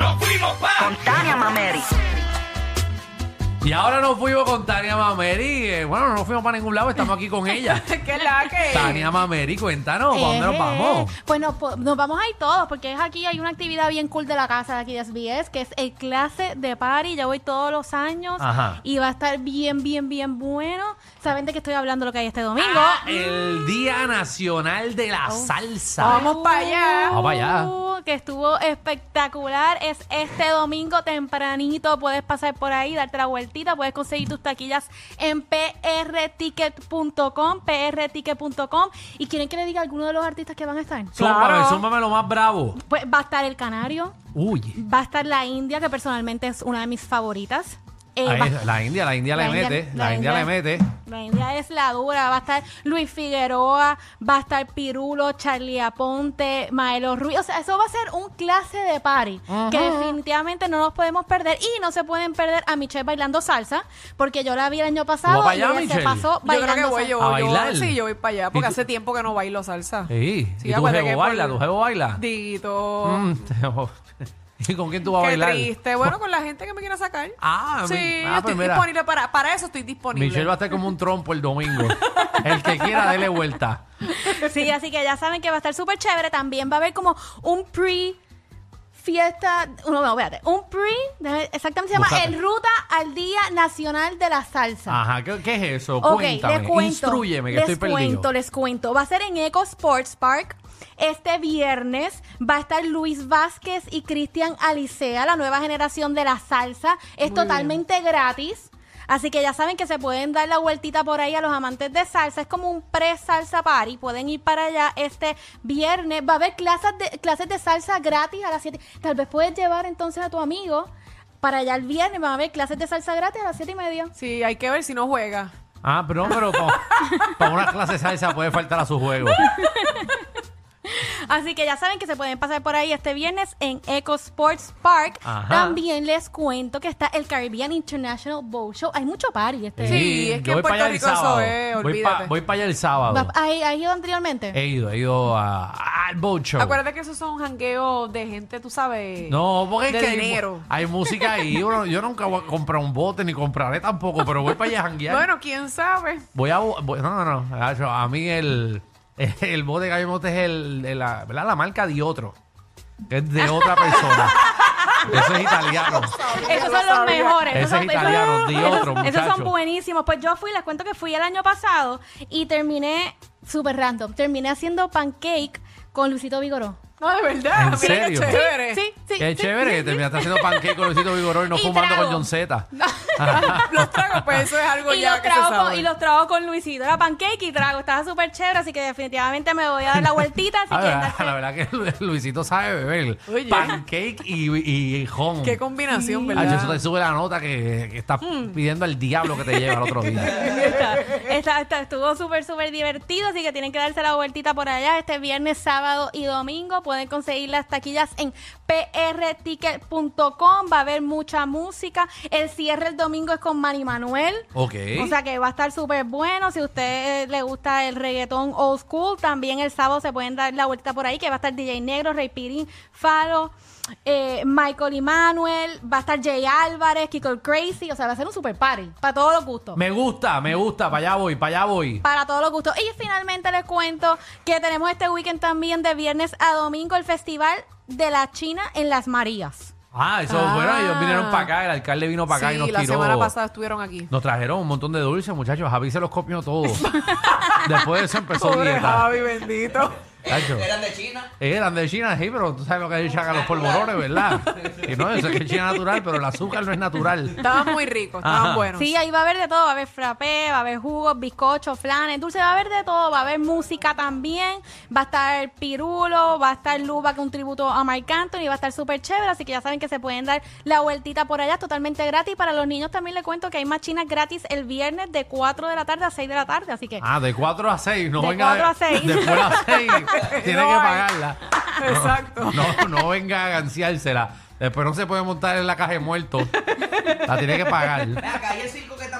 Nos fuimos pa. Con Tania Mameri. Y ahora nos fuimos con Tania Mameri. Eh, bueno, no nos fuimos para ningún lado, estamos aquí con ella. ¿Qué la que? Tania Mameri, cuéntanos, ¿para dónde nos Eh, vamos? Pues nos, po- nos vamos a ir todos, porque es aquí, hay una actividad bien cool de la casa de aquí de SBS, que es el clase de party. Yo voy todos los años Ajá. y va a estar bien, bien, bien bueno. ¿Saben de qué estoy hablando lo que hay este domingo? Ah, el Día Nacional de la Salsa. Vamos para allá. Vamos pa' allá. Que estuvo espectacular. Es este domingo tempranito. Puedes pasar por ahí, darte la vueltita. Puedes conseguir tus taquillas en prticket.com, prticket.com. ¿Y quieren que le diga alguno de los artistas que van a estar? Zúmbame, zúmbame lo más bravo. Pues va a estar el Canario, Uy. va a estar la India, que personalmente es una de mis favoritas. Eh, va- la India, la India la le India- mete. la La India India- le mete. La India es la dura. Va a estar Luis Figueroa, va a estar Pirulo, Charlie Aponte, Maelo Ruiz. O sea, eso va a ser un clase de party que definitivamente no nos podemos perder. Y no se pueden perder a Michelle bailando salsa, porque yo la vi el año pasado pa' y ella se Michelle? pasó Yo bailando creo que voy salsa. yo, ¿A yo- bailar? sí, yo voy para allá, porque ¿Y tú? hace tiempo que no bailo salsa. Sí. Sí, ¿Y tu acuérdate jevo que por- baila? ¿Tu jevo baila? Dito. Mm, ¿Y con quién tú vas a Qué bailar? triste. Bueno, con la gente que me quiera sacar. Ah, sí, mi- yo ah, pues estoy mira. disponible para, para eso estoy disponible. Michelle va a estar como un trompo el domingo. el que quiera, dele vuelta. Sí, así que ya saben que va a estar súper chévere. También va a haber como un pre fiesta, no, no, espérate, un pre, déjame- exactamente se llama Búscate. En Ruta al Día Nacional de la Salsa. Ajá, ¿qué, qué es eso? Ok, Cuéntame, les cuento. instruyeme que les estoy cuento, perdido. les cuento. Va a ser en Eco Sports Park. Este viernes va a estar Luis Vázquez y Cristian Alicea, la nueva generación de la salsa. Es totalmente gratis. Así que ya saben que se pueden dar la vueltita por ahí a los amantes de salsa. Es como un pre-salsa party. Pueden ir para allá este viernes. Va a haber clases de, clases de salsa gratis a las 7. Tal vez puedes llevar entonces a tu amigo para allá el viernes. Va a haber clases de salsa gratis a las 7 y media. Sí, hay que ver si no juega. Ah, pero no, pero pa- para una clase de salsa puede faltar a su juego. Así que ya saben que se pueden pasar por ahí este viernes en Eco Sports Park. Ajá. También les cuento que está el Caribbean International Boat Show. Hay mucho party este Sí, es que en Puerto Rico eso es, voy, olvídate. pa- voy para allá el sábado. ¿Has ido anteriormente? He ido, he ido a- al boat show. Acuérdate que esos son jangueos de gente, tú sabes. No, porque es que dinero. Hay, música ahí. Yo nunca voy a comprar un bote ni compraré tampoco, pero voy para allá a janguear. Bueno, quién sabe. Voy a. voy- no, no, no. A mí el, el bote de Gallo Monte es el, de la, ¿verdad? la marca de otro. Que es de otra persona. Eso es italiano. Esos son los mejores. Ese Esos son- es italiano, esos- di esos- otro, Esos muchacho. son buenísimos. Pues yo fui, les cuento que fui el año pasado y terminé súper random. Terminé haciendo pancake con Luisito Vigoró. No, de verdad. ¿En Mira qué serio? chévere. Sí, sí. Qué sí, chévere sí, que sí. terminaste haciendo pancake con Luisito Vigoró y no Y fumando trago. con John Z. los tragos, pues eso es algo Y ya los, que se con, sabe. y los trago con Luisito. Era pancake y trago. Estaba súper chévere, así que definitivamente me voy a dar la vueltita. Así Ah, darse- la verdad que Lu- Luisito sabe beber. Oye. Pancake y, y, y jon. Qué combinación, Ah, ¿verdad? eso te sube la nota que, que estás Mm. pidiendo al diablo que te lleve al otro día. Está- está- está- estuvo súper, súper divertido, así que tienen que darse la vueltita por allá. Este viernes, sábado y domingo pueden conseguir las taquillas en prticket.com. Va a haber mucha música. El cierre el domingo es con Manny Manuel. Ok. O sea que va a estar súper bueno. Si a usted eh, le gusta el reggaetón old school, también el sábado se pueden dar la vuelta por ahí, que va a estar DJ Negro, Rey Pirín, Falo, eh, Michael Emanuel, va a estar Jay Álvarez, Kiko el Crazy. O sea, va a ser un super party para todos los gustos. Me gusta, me gusta. Para allá voy, para allá voy. Para todos los gustos. Y finalmente les cuento que tenemos este weekend también de viernes a domingo el Festival de la China en Las Marías. Ah, eso, Ah. bueno, ellos vinieron para acá, el alcalde vino para acá y Sí, nos la tiró. semana pasada estuvieron aquí. Nos trajeron un montón de dulces, muchachos. Javi se los copió todos. Después de eso empezó Pobre dieta. Javi, bendito. Eran de China. Eran de China, sí, pero tú sabes lo que echan a los polvorones, ¿verdad? Y no, eso es que es China natural, pero el azúcar no es natural. Estaban muy ricos, estaban Ajá. buenos. Sí, ahí va a haber de todo, va a haber frappé, va a haber jugos, bizcochos, flanes, dulce, va a haber de todo, va a haber música también, va a estar Pirulo, va a estar Luba con un tributo a Marc Anthony, va a estar súper chévere, así que ya saben que se pueden dar la vueltita por allá totalmente gratis. Para los niños también les cuento que hay machinas gratis el viernes de 4 de la tarde a 6 de la tarde, así que... Ah, de 4 a 6, no De venga. 4 a 6. Después a las 6, tiene No que pagarla. Exacto. No, no venga a ganciársela. Después no se puede montar en la caja de muertos. La tiene que pagar. Acá, ¿y el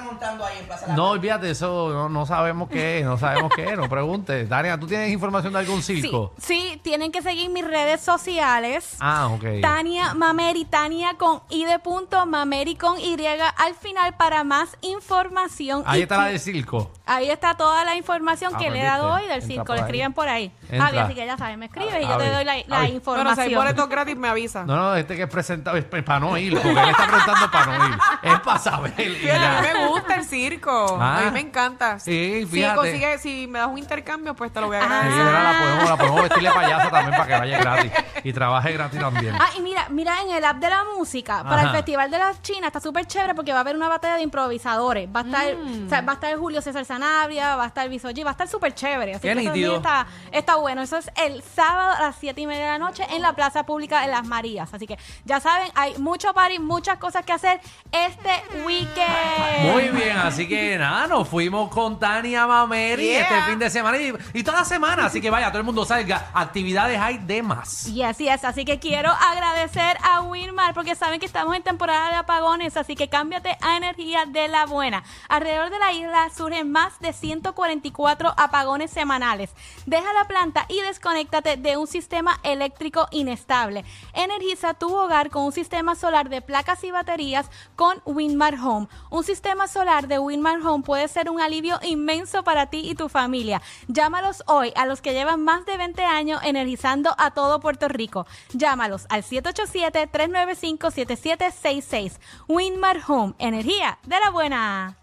están montando ahí en Plaza La No, Paz? olvídate, eso no, no sabemos qué es, no sabemos qué es, no preguntes. Tania, ¿tú tienes información de algún Sí, circo? sí, tienen que seguir mis redes sociales. Ah, ok. Tania Mameri, Tania con I de punto, Mameri con Y al final para más información. Ahí y está la que- de circo. Ahí está toda la información Ah, que pues, le he dado viste. hoy del Entra circo. por Le ahí. escriben por ahí. Entra. Javi, así que ya sabes, me escribes y yo Javi, te doy la, la Javi. Bueno, si hay información. boletos gratis, me avisa. No, no, este que es presentado es para no ir, porque él está preguntando para no ir. Es para saber. y Fíjate, ya. me gusta el circo. Ah. A mí me encanta. Sí, Si fíjate. consigue, si me das un intercambio, pues te lo voy a Ah. Sí, agradecer. ¿verdad? la podemos, la podemos vestirle payasa también para que vaya gratis. Y trabaje gratis también. Ah, y mira, mira en el app de la música, para el. Festival de las Chinas, está súper chévere porque va a haber una batalla de improvisadores. Va a estar, Mm. o sea, va a estar Julio César Sanabria, va a estar Bisoji, va a estar súper chévere. Así Qué que eso nítido. también está, está bueno. Eso es el sábado a las 7 y media de la noche en la Plaza Pública de Las Marías. Así que ya saben, hay mucho party, muchas cosas que hacer este weekend. Muy bien, así que nada, nos fuimos con Tania Mameri Yeah. este fin de semana y, y toda la semana. Así que vaya, todo el mundo salga. Actividades hay de más. Yes, yes. Así que quiero agradecer a Winmar porque saben que estamos en temporada de apagones, así que cámbiate a energía de la buena. Alrededor de la isla surgen más de 144 apagones semanales. Deja la planta y desconéctate de un sistema eléctrico inestable. Energiza tu hogar con un sistema solar de placas y baterías con Winmar Home. Un sistema solar de Winmar Home puede ser un alivio inmenso para ti y tu familia. Llámalos hoy a los que llevan más de 20 años energizando a todo Puerto Rico. Llámalos al 787-395-7766. Winmar Home, energía de la buena.